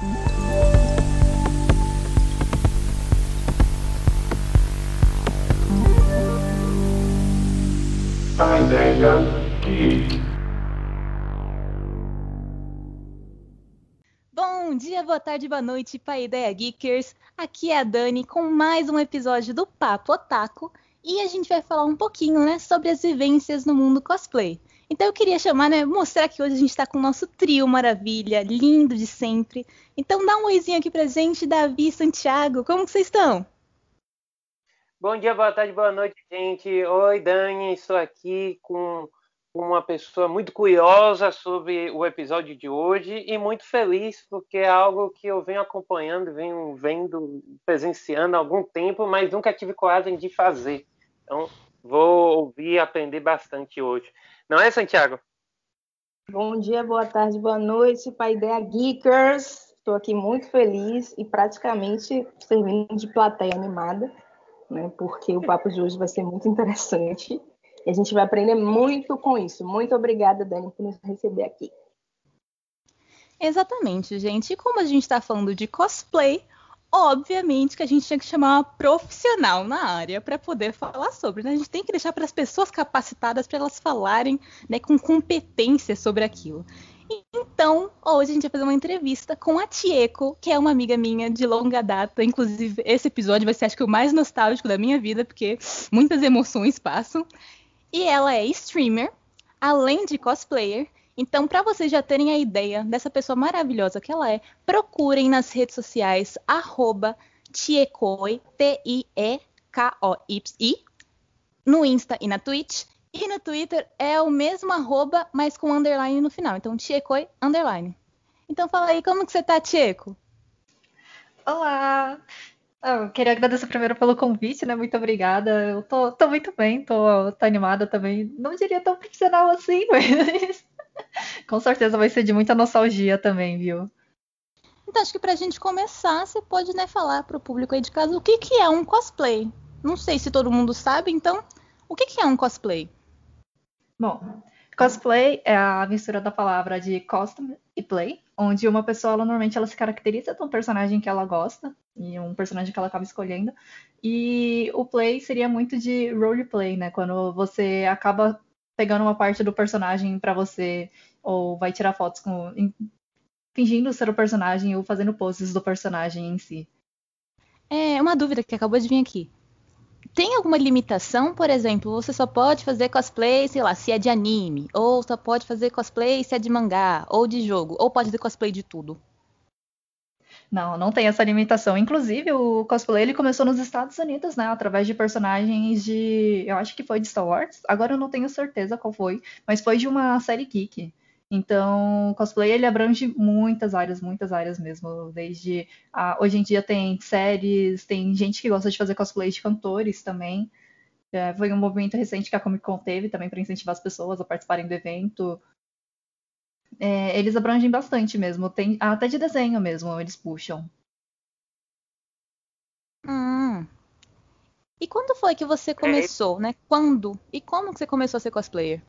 Ideia. Bom dia, boa tarde, boa noite, Paideia Geekers. Aqui é a Dani com mais um episódio do Papo Otaku e a gente vai falar um pouquinho, né, sobre as vivências no mundo cosplay. Então eu queria chamar, né, mostrar que hoje a gente está com o nosso trio maravilha, lindo de sempre. Então dá um oizinho aqui pra gente, Davi, Santiago, como que vocês estão? Bom dia, boa tarde, boa noite, gente. Oi, Dani, estou aqui com uma pessoa muito curiosa sobre o episódio de hoje e muito feliz porque é algo que eu venho acompanhando, venho vendo, presenciando há algum tempo, mas nunca tive coragem de fazer. Então, vou ouvir e aprender bastante hoje. Não é, Santiago? Bom dia, boa tarde, boa noite, Pai Ideia Geekers. Estou aqui muito feliz e praticamente servindo de plateia animada, né? Porque o papo de hoje vai ser muito interessante e a gente vai aprender muito com isso. Muito obrigada, Dani, por nos receber aqui. Exatamente, gente. E como a gente está falando de cosplay, obviamente que a gente tinha que chamar uma profissional na área para poder falar sobre. Né? A gente tem que deixar para as pessoas capacitadas para elas falarem né, com competência sobre aquilo. Então, hoje a gente vai fazer uma entrevista com a Tieko, que é uma amiga minha de longa data. Inclusive, esse episódio vai ser, acho que, o mais nostálgico da minha vida, porque muitas emoções passam. E ela é streamer, além de cosplayer. Então, para vocês já terem a ideia dessa pessoa maravilhosa que ela é, procurem nas redes sociais Tiekoi, T-I-E-K-O-Y, no Insta e na Twitch. E no Twitter é o mesmo arroba, mas com underline no final. Então, Tiekoi, underline. Então, fala aí, como que você tá, Tieco? Olá! Eu queria agradecer primeiro pelo convite, né? Muito obrigada. Eu tô, tô muito bem, tô, tô animada também. Não diria tão profissional assim, mas com certeza vai ser de muita nostalgia também, viu? Então, acho que pra gente começar, você pode né, falar pro público aí de casa o que, que é um cosplay. Não sei se todo mundo sabe, então, o que, que é um cosplay? Bom, cosplay é a mistura da palavra de costume e play, onde uma pessoa ela, normalmente ela se caracteriza de um personagem que ela gosta e um personagem que ela acaba escolhendo. E o play seria muito de roleplay, né? Quando você acaba pegando uma parte do personagem para você ou vai tirar fotos com fingindo ser o personagem ou fazendo poses do personagem em si. É uma dúvida que acabou de vir aqui. Tem alguma limitação, por exemplo, você só pode fazer cosplay, sei lá, se é de anime, ou só pode fazer cosplay se é de mangá, ou de jogo, ou pode fazer cosplay de tudo? Não, não tem essa limitação. Inclusive, o cosplay ele começou nos Estados Unidos, né? Através de personagens de. Eu acho que foi de Star Wars. Agora eu não tenho certeza qual foi, mas foi de uma série geek. Então, o cosplay ele abrange muitas áreas, muitas áreas mesmo. Desde ah, hoje em dia tem séries, tem gente que gosta de fazer cosplay de cantores também. É, foi um movimento recente que a Comic Con teve também para incentivar as pessoas a participarem do evento. É, eles abrangem bastante mesmo. Tem até de desenho mesmo, eles puxam. Hum. E quando foi que você começou, né? Quando e como que você começou a ser cosplayer?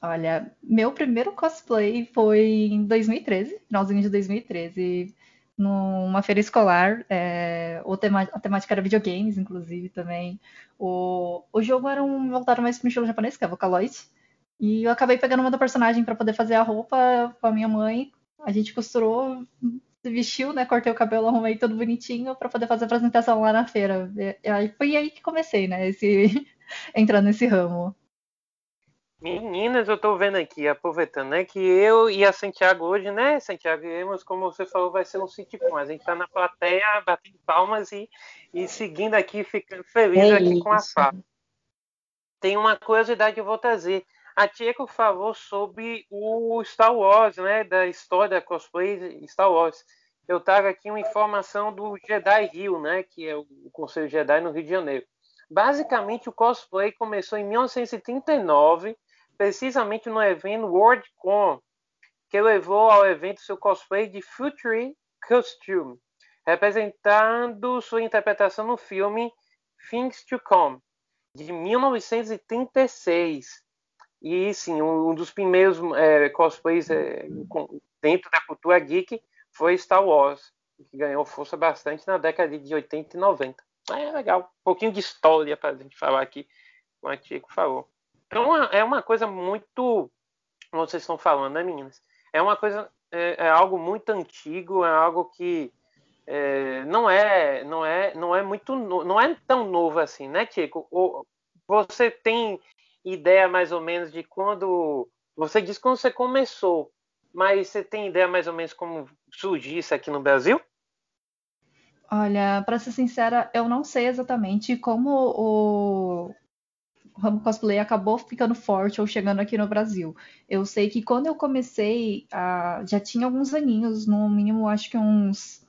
Olha, meu primeiro cosplay foi em 2013, finalzinho de 2013, numa feira escolar. É, tema, a temática era videogames, inclusive, também. O, o jogo era um voltado mais para o estilo japonês, que é Vocaloid. E eu acabei pegando uma da personagem para poder fazer a roupa com a minha mãe. A gente costurou, se vestiu, né? Cortei o cabelo, arrumei tudo bonitinho para poder fazer a apresentação lá na feira. E aí foi aí que comecei, né? Esse, entrando nesse ramo. Meninas, eu estou vendo aqui, aproveitando, né, que eu e a Santiago hoje, né, Santiago, iremos, como você falou, vai ser um sitcom. A gente está na plateia, batendo palmas e, e seguindo aqui, ficando feliz é aqui com a fala. Tem uma curiosidade que eu vou trazer. A Tieco falou sobre o Star Wars, né, da história cosplay Star Wars. Eu trago aqui uma informação do Jedi Rio, né, que é o Conselho Jedi no Rio de Janeiro. Basicamente, o cosplay começou em 1939 precisamente no evento WorldCon, que levou ao evento seu cosplay de Future Costume, representando sua interpretação no filme Things to Come, de 1936. E sim, um dos primeiros é, cosplays é, dentro da cultura geek foi Star Wars, que ganhou força bastante na década de 80 e 90. É legal, um pouquinho de história para a gente falar aqui, como a Tico falou. Então é uma coisa muito, como vocês estão falando, né, meninas? É uma coisa, é, é algo muito antigo, é algo que é, não é, não é, não é muito, não é tão novo assim, né, Tico? você tem ideia mais ou menos de quando você disse quando você começou, mas você tem ideia mais ou menos como surgiu isso aqui no Brasil? Olha, para ser sincera, eu não sei exatamente como o ramo cosplay acabou ficando forte ou chegando aqui no Brasil. Eu sei que quando eu comecei, já tinha alguns aninhos, no mínimo acho que uns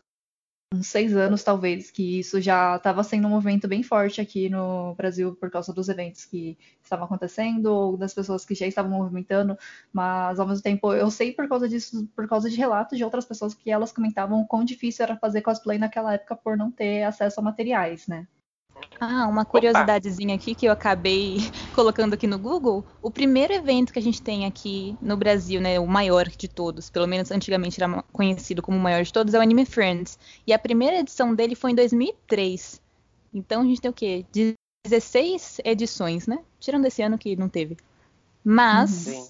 uns seis anos, talvez, que isso já estava sendo um movimento bem forte aqui no Brasil por causa dos eventos que estavam acontecendo ou das pessoas que já estavam movimentando, mas ao mesmo tempo eu sei por causa disso, por causa de relatos de outras pessoas que elas comentavam quão difícil era fazer cosplay naquela época por não ter acesso a materiais, né? Ah, uma curiosidadezinha aqui que eu acabei colocando aqui no Google. O primeiro evento que a gente tem aqui no Brasil, né, o maior de todos, pelo menos antigamente era conhecido como o maior de todos, é o Anime Friends. E a primeira edição dele foi em 2003. Então a gente tem o quê? 16 edições, né? Tirando esse ano que não teve. Mas uhum.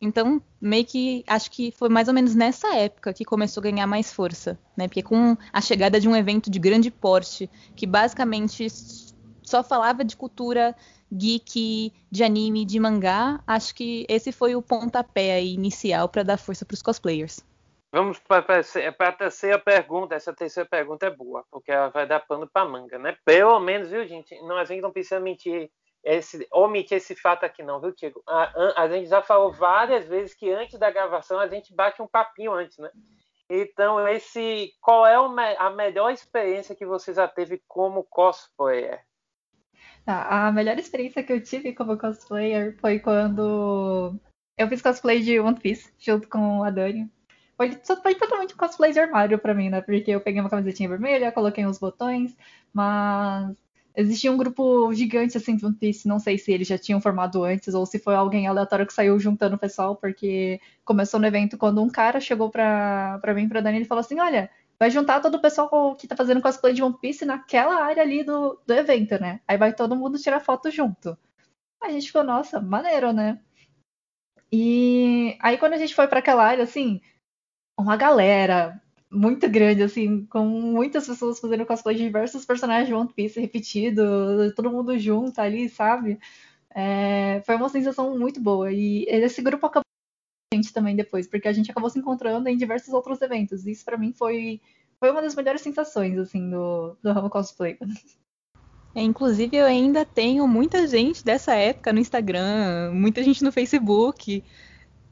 Então, meio que acho que foi mais ou menos nessa época que começou a ganhar mais força, né? Porque com a chegada de um evento de grande porte, que basicamente só falava de cultura geek, de anime, de mangá, acho que esse foi o pontapé inicial para dar força para os cosplayers. Vamos para a terceira pergunta. Essa terceira pergunta é boa, porque ela vai dar pano para manga, né? Pelo menos, viu, gente? Nós a gente não precisa mentir esse, omitir esse fato aqui não, viu, Tiago? A, a, gente já falou várias vezes que antes da gravação a gente bate um papinho antes, né? Então, esse, qual é a melhor experiência que você já teve como cosplayer? Tá, a melhor experiência que eu tive como cosplayer foi quando eu fiz cosplay de One Piece junto com a Dani. Foi, foi totalmente cosplay de armário pra mim, né? Porque eu peguei uma camisetinha vermelha, coloquei uns botões, mas Existia um grupo gigante assim de One Piece, não sei se eles já tinham formado antes ou se foi alguém aleatório que saiu juntando o pessoal, porque começou no evento quando um cara chegou pra, pra mim, pra Dani, e falou assim: Olha, vai juntar todo o pessoal que tá fazendo cosplay de One Piece naquela área ali do, do evento, né? Aí vai todo mundo tirar foto junto. A gente ficou, nossa, maneiro, né? E aí quando a gente foi para aquela área, assim, uma galera, muito grande, assim, com muitas pessoas fazendo cosplay de diversos personagens de One Piece repetido, todo mundo junto ali, sabe? É, foi uma sensação muito boa. E esse grupo acabou a gente também depois, porque a gente acabou se encontrando em diversos outros eventos. Isso para mim foi, foi uma das melhores sensações, assim, do, do ramo cosplay. É, inclusive, eu ainda tenho muita gente dessa época no Instagram, muita gente no Facebook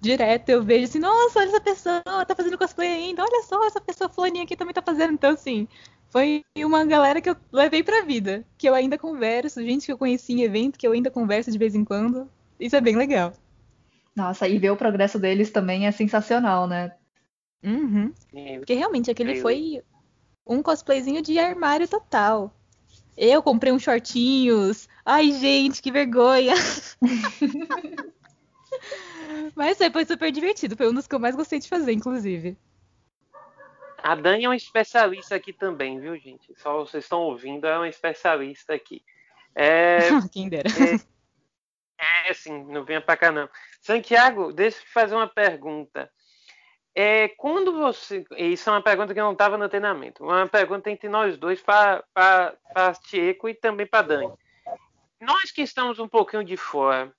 direto eu vejo assim, nossa, olha essa pessoa, tá fazendo cosplay ainda, olha só, essa pessoa fulaninha aqui também tá fazendo. Então, assim, foi uma galera que eu levei pra vida, que eu ainda converso, gente que eu conheci em evento, que eu ainda converso de vez em quando. Isso é bem legal. Nossa, e ver o progresso deles também é sensacional, né? Uhum. Porque realmente aquele foi um cosplayzinho de armário total. Eu comprei uns shortinhos. Ai, gente, que vergonha. Mas foi super divertido. Foi um dos que eu mais gostei de fazer, inclusive. A Dani é uma especialista aqui também, viu, gente? Só vocês estão ouvindo, é uma especialista aqui. É, Quem dera. É, é assim, não venha pra cá não. Santiago, deixa eu te fazer uma pergunta. É, quando você. Isso é uma pergunta que não estava no treinamento. Uma pergunta entre nós dois, para Tieco e também para Dani. Nós que estamos um pouquinho de fora,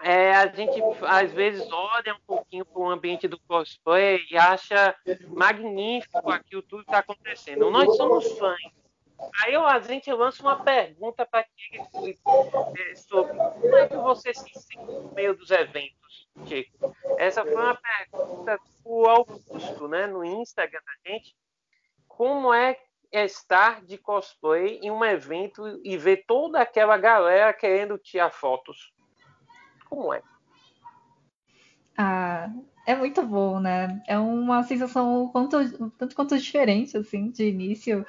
é, a gente às vezes olha um pouquinho para o ambiente do cosplay e acha magnífico aquilo tudo que está acontecendo. Nós somos fãs. Aí a gente lança uma pergunta para ti é, sobre como é que você se sente no meio dos eventos, Chico. Essa foi uma pergunta do Augusto, né, no Instagram da gente. Como é estar de cosplay em um evento e ver toda aquela galera querendo tirar fotos? Como é? Ah, é muito bom, né? É uma sensação quanto, tanto quanto diferente, assim, de início.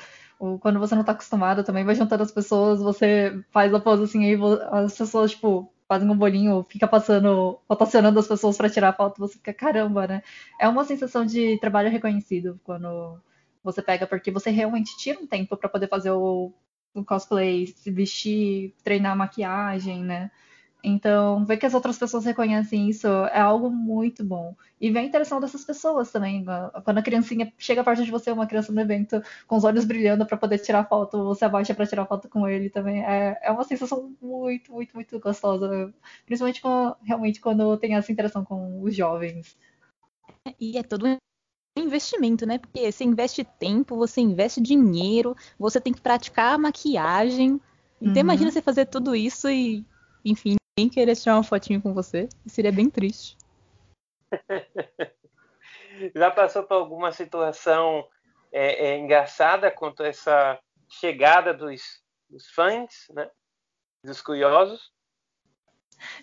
Quando você não tá acostumado também, vai juntando as pessoas, você faz a pose assim, aí as pessoas, tipo, fazem um bolinho, fica passando, rotacionando as pessoas para tirar foto, você fica, caramba, né? É uma sensação de trabalho reconhecido quando você pega, porque você realmente tira um tempo para poder fazer o, o cosplay, se vestir, treinar maquiagem, né? Então, ver que as outras pessoas reconhecem isso é algo muito bom. E ver a interação dessas pessoas também. Quando a criancinha chega perto de você, uma criança no evento, com os olhos brilhando para poder tirar foto, você abaixa para tirar foto com ele também. É, é uma sensação muito, muito, muito gostosa. Principalmente com, realmente quando tem essa interação com os jovens. E é todo um investimento, né? Porque você investe tempo, você investe dinheiro, você tem que praticar a maquiagem. Então uhum. imagina você fazer tudo isso e, enfim, ninguém querer tirar uma fotinho com você. Seria bem triste. Já passou por alguma situação é, é, engraçada quanto a essa chegada dos, dos fãs, né? Dos curiosos?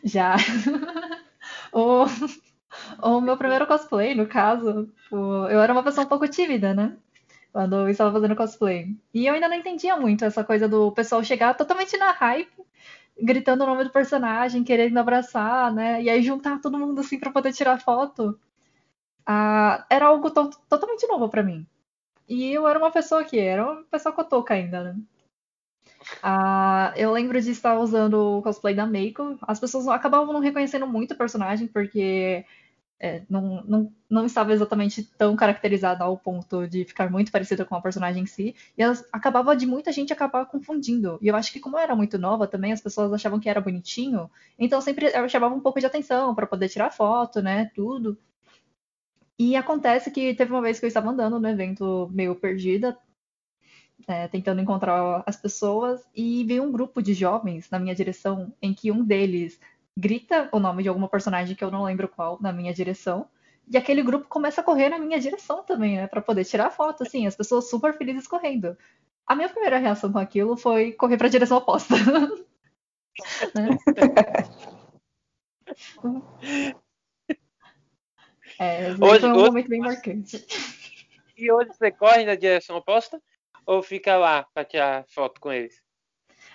Já. o, o meu primeiro cosplay, no caso, eu era uma pessoa um pouco tímida, né? Quando eu estava fazendo cosplay. E eu ainda não entendia muito essa coisa do pessoal chegar totalmente na hype gritando o nome do personagem, querendo abraçar, né? E aí juntar todo mundo assim para poder tirar foto. Ah, era algo to totalmente novo para mim. E eu era uma pessoa que era uma pessoa cotoca ainda, né? Ah, eu lembro de estar usando o cosplay da Meiko. As pessoas acabavam não reconhecendo muito o personagem, porque é, não, não, não estava exatamente tão caracterizada ao ponto de ficar muito parecida com a personagem em si, e ela acabava de muita gente acabar confundindo. E eu acho que como eu era muito nova também, as pessoas achavam que era bonitinho, então sempre eu chamava um pouco de atenção para poder tirar foto, né, tudo. E acontece que teve uma vez que eu estava andando no evento meio perdida, é, tentando encontrar as pessoas, e veio um grupo de jovens na minha direção, em que um deles grita o nome de alguma personagem que eu não lembro qual na minha direção. E aquele grupo começa a correr na minha direção também, né? Pra poder tirar foto, assim, as pessoas super felizes correndo. A minha primeira reação com aquilo foi correr pra direção oposta. né? é, hoje, foi um hoje, momento bem marcante. E hoje você corre na direção oposta? Ou fica lá pra tirar foto com eles?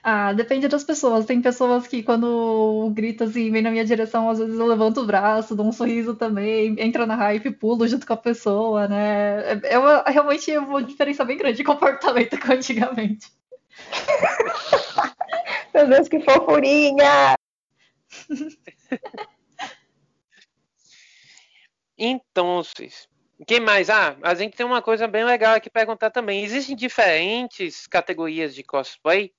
Ah, depende das pessoas. Tem pessoas que quando grita assim, vem na minha direção, às vezes eu levanto o braço, dou um sorriso também, entra na hype, pulo junto com a pessoa, né? É, é uma, realmente é uma diferença bem grande de comportamento com antigamente. Meu Deus, que fofurinha! então, quem mais? Ah, a gente tem uma coisa bem legal aqui perguntar também. Existem diferentes categorias de cosplay?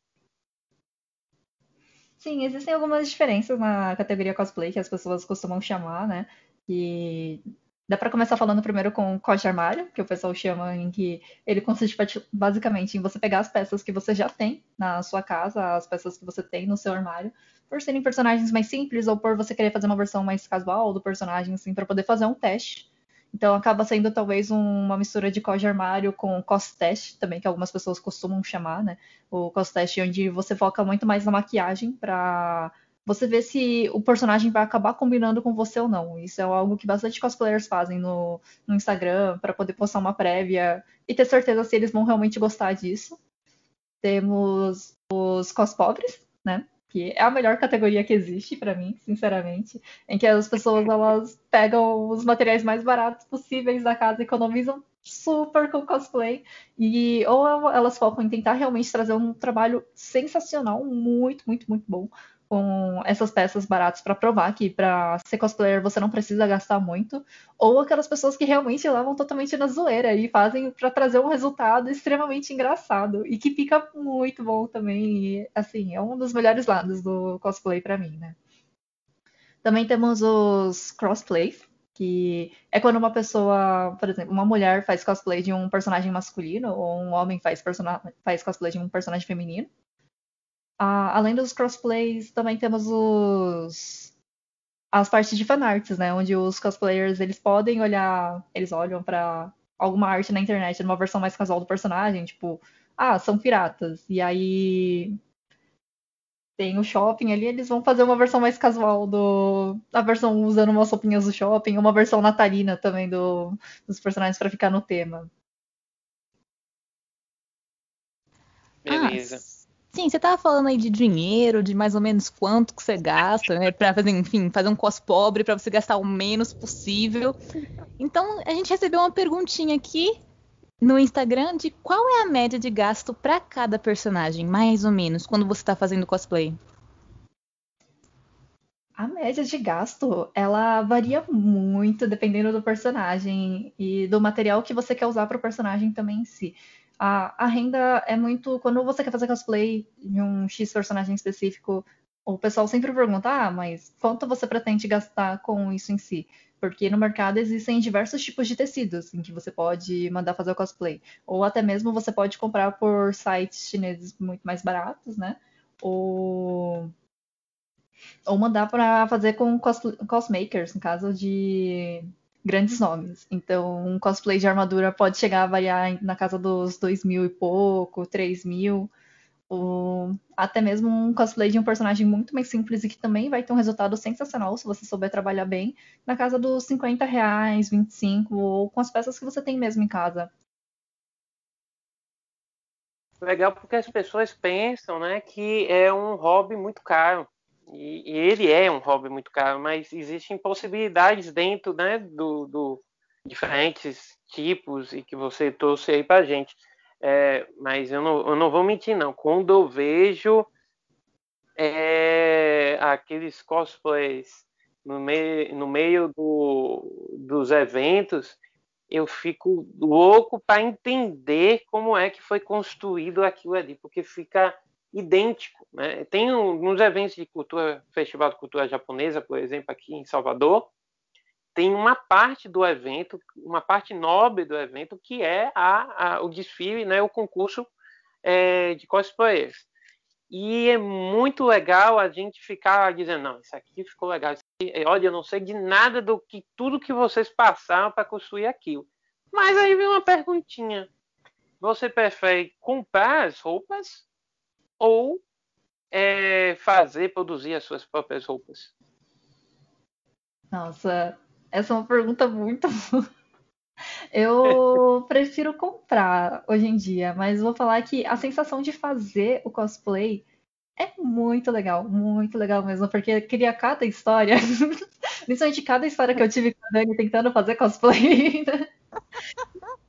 Sim, existem algumas diferenças na categoria cosplay que as pessoas costumam chamar, né? E dá para começar falando primeiro com cos de armário, que o pessoal chama em que ele consiste basicamente em você pegar as peças que você já tem na sua casa, as peças que você tem no seu armário, por serem personagens mais simples ou por você querer fazer uma versão mais casual do personagem, assim, para poder fazer um teste. Então acaba sendo talvez uma mistura de de armário com cos teste também, que algumas pessoas costumam chamar, né? O cos teste onde você foca muito mais na maquiagem para você ver se o personagem vai acabar combinando com você ou não. Isso é algo que bastante cosplayers fazem no, no Instagram para poder postar uma prévia e ter certeza se eles vão realmente gostar disso. Temos os cos pobres, né? Que é a melhor categoria que existe para mim, sinceramente, em que as pessoas elas pegam os materiais mais baratos possíveis da casa, economizam super com cosplay e ou elas focam em tentar realmente trazer um trabalho sensacional, muito, muito, muito bom com essas peças baratas para provar que para ser cosplayer você não precisa gastar muito, ou aquelas pessoas que realmente levam totalmente na zoeira e fazem para trazer um resultado extremamente engraçado e que fica muito bom também. E, assim, é um dos melhores lados do cosplay para mim, né? Também temos os crossplays, que é quando uma pessoa, por exemplo, uma mulher faz cosplay de um personagem masculino ou um homem faz, faz cosplay de um personagem feminino além dos crossplays, também temos os as partes de fanarts, né? Onde os cosplayers eles podem olhar, eles olham para alguma arte na internet, numa versão mais casual do personagem, tipo, ah, são piratas. E aí tem o shopping ali, eles vão fazer uma versão mais casual do. A versão usando umas roupinhas do shopping, uma versão natalina também do, dos personagens para ficar no tema. Beleza. Ah, Sim, você tava falando aí de dinheiro, de mais ou menos quanto que você gasta, né? Pra fazer, enfim, fazer um cos pobre para você gastar o menos possível. Então, a gente recebeu uma perguntinha aqui no Instagram de qual é a média de gasto para cada personagem, mais ou menos, quando você tá fazendo cosplay. A média de gasto, ela varia muito dependendo do personagem e do material que você quer usar para o personagem também em si a, a renda é muito. Quando você quer fazer cosplay de um X personagem específico, o pessoal sempre pergunta: ah, mas quanto você pretende gastar com isso em si? Porque no mercado existem diversos tipos de tecidos em que você pode mandar fazer o cosplay. Ou até mesmo você pode comprar por sites chineses muito mais baratos, né? Ou, ou mandar para fazer com cos, cosmakers, no caso de grandes nomes. Então, um cosplay de armadura pode chegar a variar na casa dos dois mil e pouco, três mil. Ou até mesmo um cosplay de um personagem muito mais simples e que também vai ter um resultado sensacional se você souber trabalhar bem, na casa dos 50 reais, 25, ou com as peças que você tem mesmo em casa. Legal porque as pessoas pensam né, que é um hobby muito caro. E, e, ele é um hobby muito caro, mas existem possibilidades dentro né, do, do diferentes tipos e que você trouxe aí para gente. É, mas eu não, eu não vou mentir, não. Quando eu vejo é, aqueles cosplays no meio, no meio do, dos eventos, eu fico louco para entender como é que foi construído aquilo ali, porque fica idêntico. Né? Tem uns eventos de cultura, Festival de Cultura Japonesa, por exemplo, aqui em Salvador, tem uma parte do evento, uma parte nobre do evento, que é a, a o desfile, né, o concurso é, de cosplayers. E é muito legal a gente ficar dizendo, não, isso aqui ficou legal. Aqui, olha, eu não sei de nada do que tudo que vocês passaram para construir aquilo. Mas aí vem uma perguntinha. Você prefere comprar as roupas ou é, fazer, produzir as suas próprias roupas? Nossa, essa é uma pergunta muito. Eu prefiro comprar hoje em dia, mas vou falar que a sensação de fazer o cosplay é muito legal, muito legal mesmo, porque cria cada história, principalmente cada história que eu tive com a Dani tentando fazer cosplay.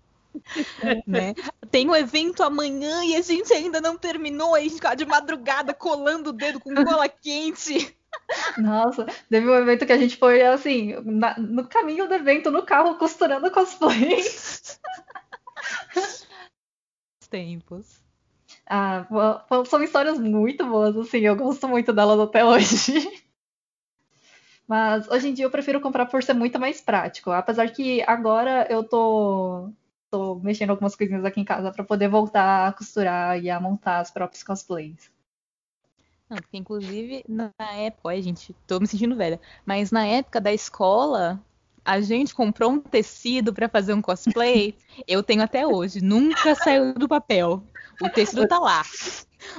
né? Tem um evento amanhã e a gente ainda não terminou, a gente fica de madrugada colando o dedo com cola quente. Nossa, teve um evento que a gente foi assim, na, no caminho do evento, no carro, costurando cosplay. Tempos. Ah, são histórias muito boas, assim, eu gosto muito delas até hoje. Mas hoje em dia eu prefiro comprar por ser muito mais prático. Apesar que agora eu tô tô mexendo algumas coisinhas aqui em casa para poder voltar a costurar e a montar as próprias cosplays. Não, porque inclusive na época, olha, gente, tô me sentindo velha, mas na época da escola, a gente comprou um tecido para fazer um cosplay, eu tenho até hoje, nunca saiu do papel. O tecido tá lá.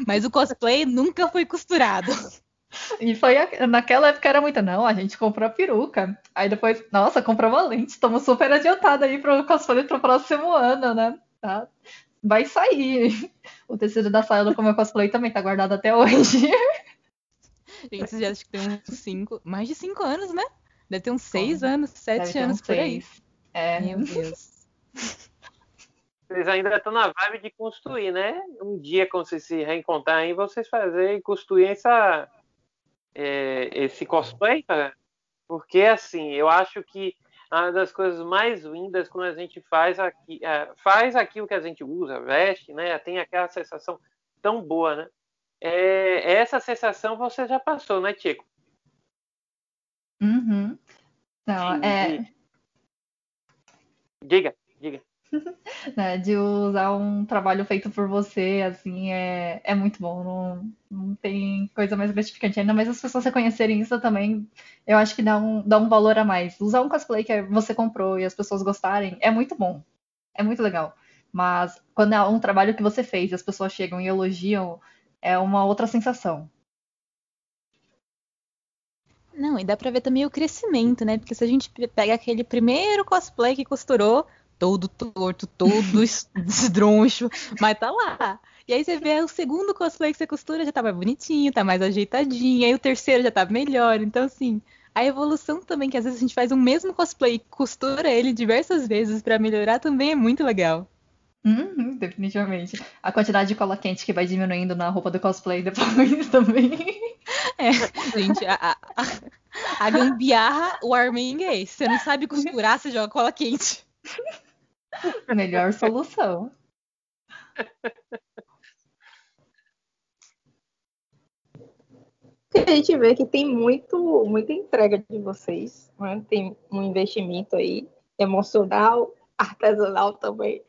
Mas o cosplay nunca foi costurado. E foi naquela época era muito, não, a gente comprou a peruca. Aí depois, nossa, comprou uma lente, estamos super adiantados aí para o cosplay pro próximo ano, né? Tá? Vai sair. O tecido da saia do meu cosplay também tá guardado até hoje. Gente, já acho que tem uns cinco, mais de cinco anos, né? Deve ter uns seis Como? anos, sete anos por aí. É. Meu Deus. Vocês ainda estão na vibe de construir, né? Um dia, quando vocês se reencontrarem, vocês fazerem construir essa, é, esse cosplay, cara, porque assim, eu acho que uma das coisas mais lindas quando a gente faz aqui, é, faz aquilo que a gente usa, veste, né? Tem aquela sensação tão boa, né? É, essa sensação você já passou, né, Tico? Uhum. Não, é. Diga, diga. né, de usar um trabalho feito por você, assim, é, é muito bom. Não, não tem coisa mais gratificante. Ainda mais as pessoas reconhecerem isso também, eu acho que dá um, dá um valor a mais. Usar um cosplay que você comprou e as pessoas gostarem é muito bom. É muito legal. Mas quando é um trabalho que você fez e as pessoas chegam e elogiam, é uma outra sensação. Não, e dá pra ver também o crescimento, né? Porque se a gente pega aquele primeiro cosplay que costurou, todo torto, todo esdroncho, mas tá lá. E aí você vê o segundo cosplay que você costura já tá mais bonitinho, tá mais ajeitadinho, aí o terceiro já tá melhor. Então, assim, a evolução também, que às vezes a gente faz um mesmo cosplay e costura ele diversas vezes para melhorar, também é muito legal. Uhum, definitivamente. A quantidade de cola quente que vai diminuindo na roupa do cosplay depois também. É, gente, a, a, a gambiarra, o arming é esse. Você não sabe costurar, você joga cola quente. Melhor solução. a gente vê que tem muito, muita entrega de vocês, né? tem um investimento aí emocional, artesanal também,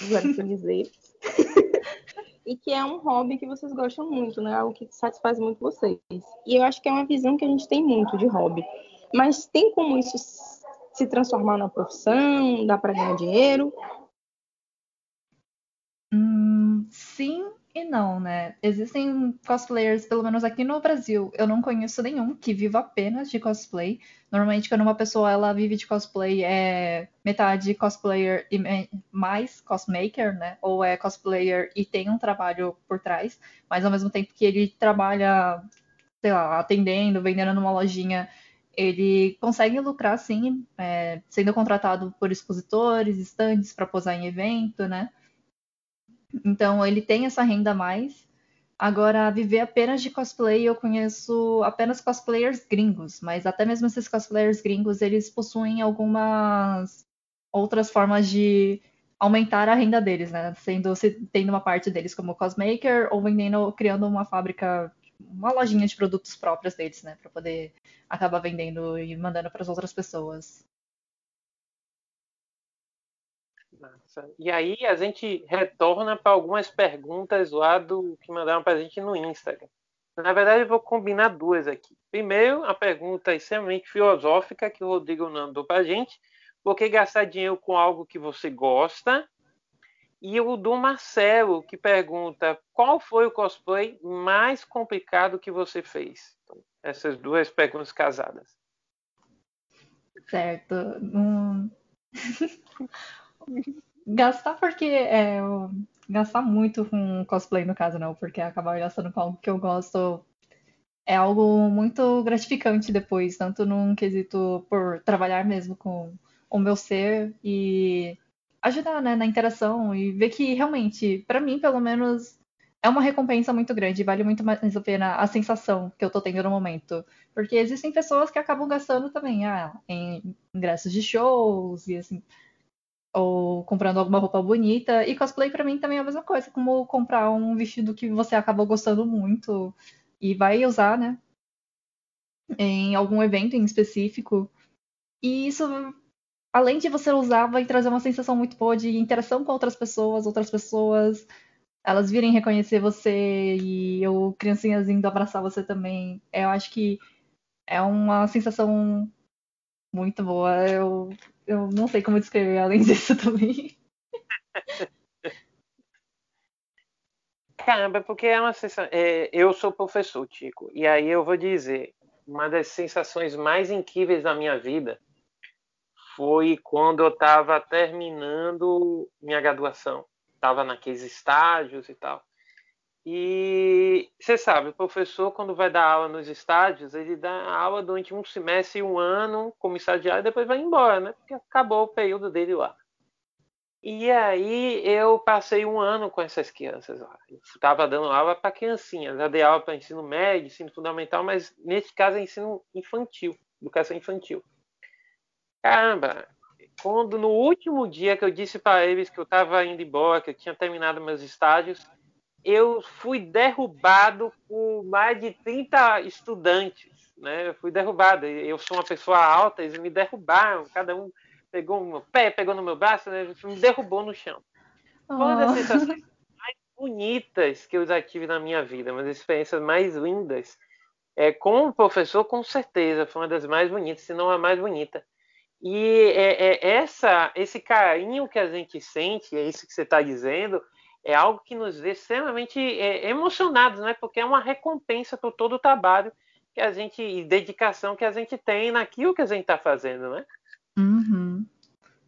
vamos dizer. e que é um hobby que vocês gostam muito, né? Algo que satisfaz muito vocês. E eu acho que é uma visão que a gente tem muito de hobby. Mas tem como isso se transformar numa profissão? Dá para ganhar dinheiro? Hum, sim e não, né? Existem cosplayers, pelo menos aqui no Brasil, eu não conheço nenhum que viva apenas de cosplay. Normalmente, quando uma pessoa ela vive de cosplay, é metade cosplayer e mais cosmaker, né? Ou é cosplayer e tem um trabalho por trás, mas ao mesmo tempo que ele trabalha, sei lá, atendendo, vendendo numa lojinha, ele consegue lucrar, sim, é, sendo contratado por expositores, estandes para posar em evento, né? Então ele tem essa renda a mais. Agora, viver apenas de cosplay, eu conheço apenas cosplayers gringos, mas até mesmo esses cosplayers gringos, eles possuem algumas outras formas de aumentar a renda deles, né? Sendo, tendo uma parte deles como cosmaker ou vendendo, criando uma fábrica, uma lojinha de produtos próprios deles, né? Para poder acabar vendendo e mandando para as outras pessoas. Massa. E aí a gente retorna para algumas perguntas lá do que mandaram para a gente no Instagram. Na verdade, eu vou combinar duas aqui. Primeiro, a pergunta extremamente filosófica que o Rodrigo mandou para a gente. Por que gastar dinheiro com algo que você gosta? E o do Marcelo, que pergunta qual foi o cosplay mais complicado que você fez? Então, essas duas perguntas casadas. Certo. Hum... gastar porque é, gastar muito com cosplay no caso não, porque acabar gastando com algo que eu gosto é algo muito gratificante depois, tanto num quesito por trabalhar mesmo com o meu ser e ajudar né, na interação e ver que realmente, para mim pelo menos, é uma recompensa muito grande, vale muito mais a pena a sensação que eu tô tendo no momento. Porque existem pessoas que acabam gastando também ah, em ingressos de shows e assim, ou comprando alguma roupa bonita. E cosplay para mim também é a mesma coisa, como comprar um vestido que você acabou gostando muito e vai usar, né? Em algum evento em específico. E isso, além de você usar, vai trazer uma sensação muito boa de interação com outras pessoas, outras pessoas. Elas virem reconhecer você e eu, criancinhas, indo abraçar você também. Eu acho que é uma sensação muito boa. Eu eu não sei como descrever além disso também. Caramba, porque é uma sensação. É, eu sou professor, Tico, e aí eu vou dizer: uma das sensações mais incríveis da minha vida foi quando eu estava terminando minha graduação. Estava naqueles estágios e tal. E você sabe, o professor, quando vai dar aula nos estádios, ele dá aula durante um semestre e um ano como estagiário e depois vai embora, né? Porque acabou o período dele lá. E aí eu passei um ano com essas crianças lá. Estava dando aula para criancinhas. Já dei aula para ensino médio, ensino fundamental, mas nesse caso é ensino infantil, educação infantil. Caramba, quando no último dia que eu disse para eles que eu estava indo embora, que eu tinha terminado meus estágios, eu fui derrubado por mais de 30 estudantes, né? Eu fui derrubado. Eu sou uma pessoa alta, eles me derrubaram. Cada um pegou no meu pé, pegou no meu braço, né? me derrubou no chão. Foi uma das sensações mais bonitas que eu já tive na minha vida, uma das experiências mais lindas. É, como professor, com certeza, foi uma das mais bonitas, se não a mais bonita. E é, é essa, esse carinho que a gente sente, é isso que você está dizendo, é algo que nos vê extremamente é, emocionados, né? Porque é uma recompensa por todo o trabalho que a gente e dedicação que a gente tem naquilo que a gente está fazendo, né? Uhum.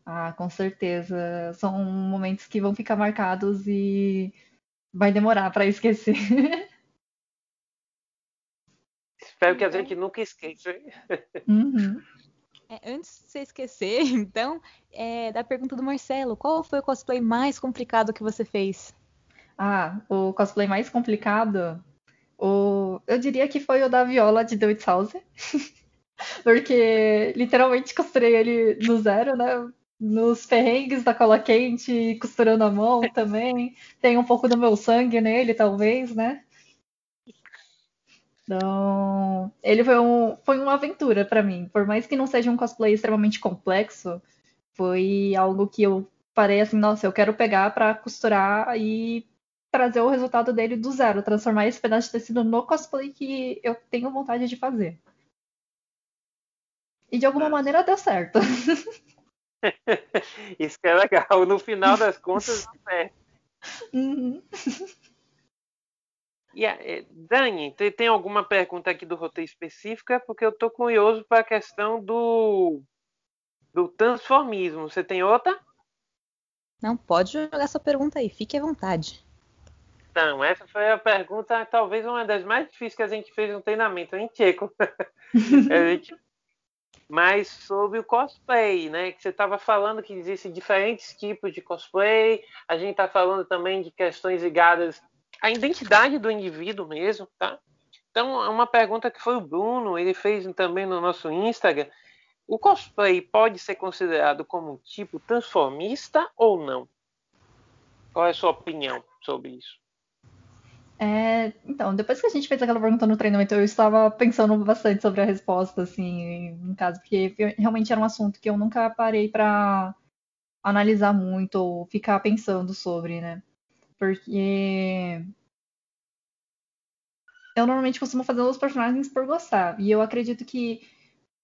Ah, com certeza. São momentos que vão ficar marcados e vai demorar para esquecer. Espero que a gente nunca esqueça. Uhum. É, antes de você esquecer, então, é, da pergunta do Marcelo, qual foi o cosplay mais complicado que você fez? Ah, o cosplay mais complicado, o... eu diria que foi o da Viola de House. Porque literalmente costurei ele no zero, né? Nos perrengues da cola quente, costurando a mão também. Tem um pouco do meu sangue nele, talvez, né? Então, ele foi, um, foi uma aventura para mim. Por mais que não seja um cosplay extremamente complexo, foi algo que eu parei assim, nossa, eu quero pegar para costurar e trazer o resultado dele do zero, transformar esse pedaço de tecido no cosplay que eu tenho vontade de fazer. E de alguma maneira deu certo. Isso que é legal. No final das contas, certo. Uhum. E, eh, Dani, tem alguma pergunta aqui do roteiro específica? Porque eu estou curioso para a questão do, do transformismo. Você tem outra? Não, pode jogar sua pergunta aí, fique à vontade. Então, essa foi a pergunta, talvez uma das mais difíceis que a gente fez no treinamento, em Tcheco. gente... Mas sobre o cosplay, né? Que você estava falando que existem diferentes tipos de cosplay. A gente está falando também de questões ligadas à identidade do indivíduo mesmo, tá? Então, é uma pergunta que foi o Bruno, ele fez também no nosso Instagram. O cosplay pode ser considerado como um tipo transformista ou não? Qual é a sua opinião sobre isso? É, então, depois que a gente fez aquela pergunta no treinamento, eu estava pensando bastante sobre a resposta, assim, em caso, porque realmente era um assunto que eu nunca parei para analisar muito ou ficar pensando sobre, né? Porque eu normalmente costumo fazer os personagens por gostar, e eu acredito que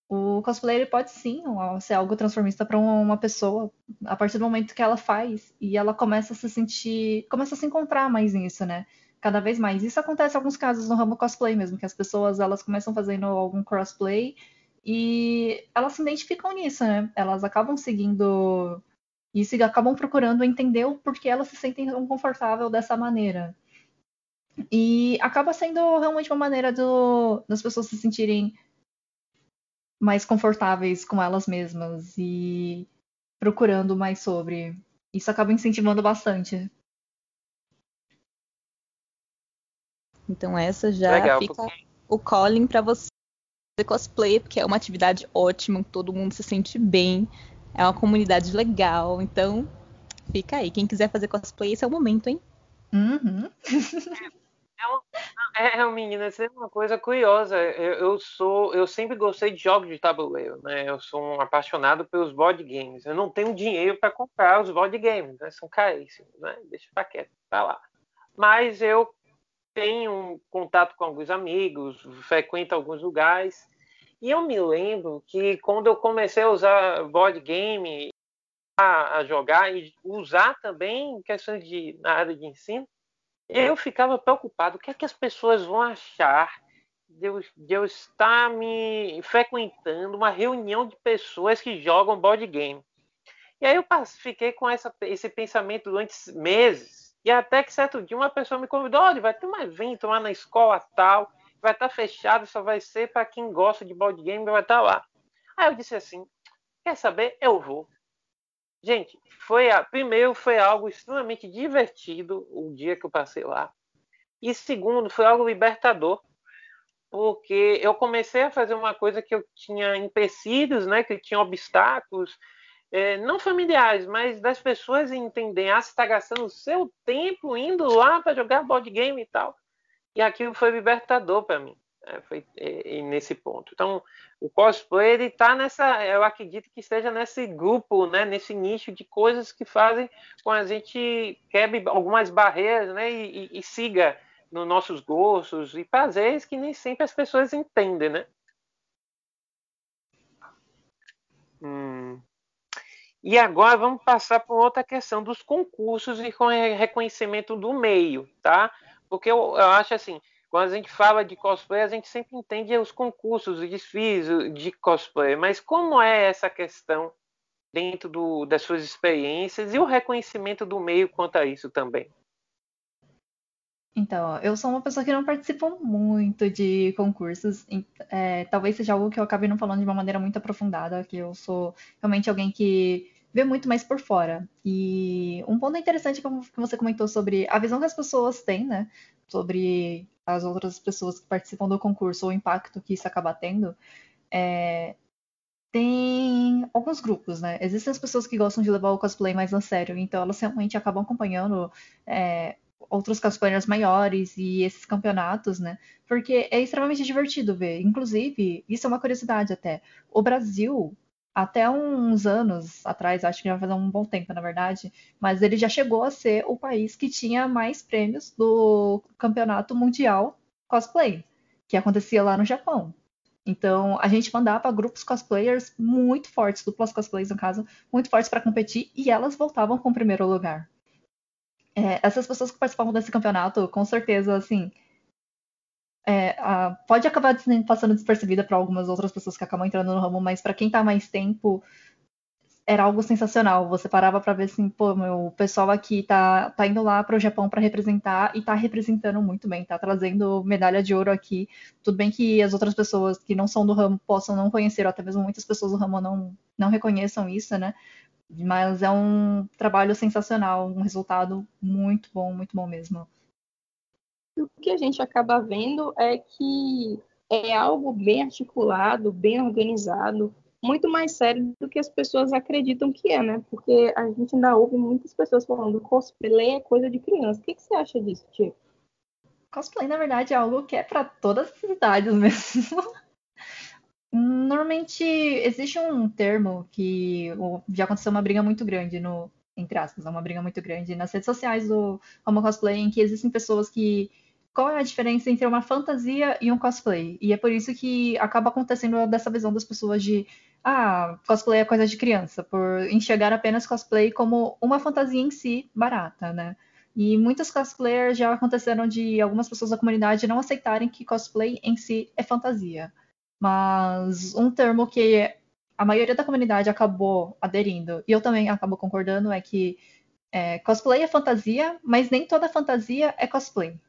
o cosplay pode sim ser algo transformista para uma pessoa a partir do momento que ela faz e ela começa a se sentir, começa a se encontrar mais nisso, né? cada vez mais. Isso acontece em alguns casos no ramo cosplay mesmo, que as pessoas elas começam fazendo algum crossplay e elas se identificam nisso, né? Elas acabam seguindo e acabam procurando entender o porquê elas se sentem tão confortável dessa maneira. E acaba sendo realmente uma maneira do, das pessoas se sentirem mais confortáveis com elas mesmas e procurando mais sobre. Isso acaba incentivando bastante. Então essa já Legal, fica porque- o calling para você fazer cosplay, porque é uma atividade ótima, todo mundo se sente bem, é uma comunidade legal, então fica aí. Quem quiser fazer cosplay, esse é o momento, hein? Uhum. É, menina, isso é uma coisa curiosa. Eu, eu sou, eu sempre gostei de jogos de tabuleiro, né? Eu sou um apaixonado pelos board games. Eu não tenho dinheiro para comprar os board games, né? São caríssimos, né? Deixa pra quieto, tá lá. Mas eu tenho contato com alguns amigos, frequento alguns lugares. E eu me lembro que quando eu comecei a usar board game a, a jogar e usar também questões de na área de ensino, eu ficava preocupado. O que é que as pessoas vão achar de eu, de eu estar me frequentando uma reunião de pessoas que jogam board game? E aí eu fiquei com essa, esse pensamento durante meses. E até que certo dia uma pessoa me convidou, olha, vai ter um evento lá na escola tal, vai estar fechado, só vai ser para quem gosta de board game, vai estar lá. Aí eu disse assim, quer saber? Eu vou. Gente, foi a, primeiro foi algo extremamente divertido o dia que eu passei lá. E segundo, foi algo libertador, porque eu comecei a fazer uma coisa que eu tinha empecilhos, né, que tinha obstáculos, é, não familiares, mas das pessoas entenderem, ah, você está gastando o seu tempo indo lá para jogar board game e tal. E aquilo foi libertador para mim, né, foi é, é, nesse ponto. Então, o cosplay ele tá nessa, eu acredito que esteja nesse grupo, né, nesse nicho de coisas que fazem com a gente quebre algumas barreiras, né, e, e, e siga nos nossos gostos e prazeres que nem sempre as pessoas entendem, né? Hum. E agora vamos passar por outra questão dos concursos e reconhecimento do meio, tá? Porque eu, eu acho assim, quando a gente fala de cosplay, a gente sempre entende os concursos, os desfiles de cosplay, mas como é essa questão dentro do, das suas experiências e o reconhecimento do meio quanto a isso também. Então, eu sou uma pessoa que não participa muito de concursos. É, talvez seja algo que eu acabe não falando de uma maneira muito aprofundada, que eu sou realmente alguém que vê muito mais por fora. E um ponto interessante que você comentou sobre a visão que as pessoas têm, né? Sobre as outras pessoas que participam do concurso, o impacto que isso acaba tendo. É, tem alguns grupos, né? Existem as pessoas que gostam de levar o cosplay mais a sério, então elas realmente acabam acompanhando é, outros cosplayers maiores e esses campeonatos, né? Porque é extremamente divertido ver. Inclusive, isso é uma curiosidade até. O Brasil, até uns anos atrás, acho que já fazer um bom tempo, na verdade, mas ele já chegou a ser o país que tinha mais prêmios do campeonato mundial cosplay, que acontecia lá no Japão. Então, a gente mandava grupos cosplayers muito fortes, duplas cosplays no caso, muito fortes para competir, e elas voltavam com o primeiro lugar é, essas pessoas que participavam desse campeonato, com certeza, assim, é, a, pode acabar passando despercebida para algumas outras pessoas que acabam entrando no ramo, mas para quem está mais tempo, era algo sensacional. Você parava para ver assim, pô, meu, o pessoal aqui tá, tá indo lá para o Japão para representar e tá representando muito bem, tá trazendo medalha de ouro aqui. Tudo bem que as outras pessoas que não são do ramo possam não conhecer, ou até mesmo muitas pessoas do ramo não, não reconheçam isso, né? Mas é um trabalho sensacional, um resultado muito bom, muito bom mesmo. O que a gente acaba vendo é que é algo bem articulado, bem organizado, muito mais sério do que as pessoas acreditam que é, né? Porque a gente ainda ouve muitas pessoas falando cosplay é coisa de criança. O que, que você acha disso, Tio? Cosplay, na verdade, é algo que é para todas as idades mesmo. Normalmente existe um termo que já aconteceu uma briga muito grande no, entre aspas, uma briga muito grande nas redes sociais do Homo Cosplay, em que existem pessoas que. Qual é a diferença entre uma fantasia e um cosplay? E é por isso que acaba acontecendo dessa visão das pessoas de ah, cosplay é coisa de criança, por enxergar apenas cosplay como uma fantasia em si barata, né? E muitos cosplayers já aconteceram de algumas pessoas da comunidade não aceitarem que cosplay em si é fantasia. Mas um termo que a maioria da comunidade acabou aderindo, e eu também acabo concordando, é que é, cosplay é fantasia, mas nem toda fantasia é cosplay.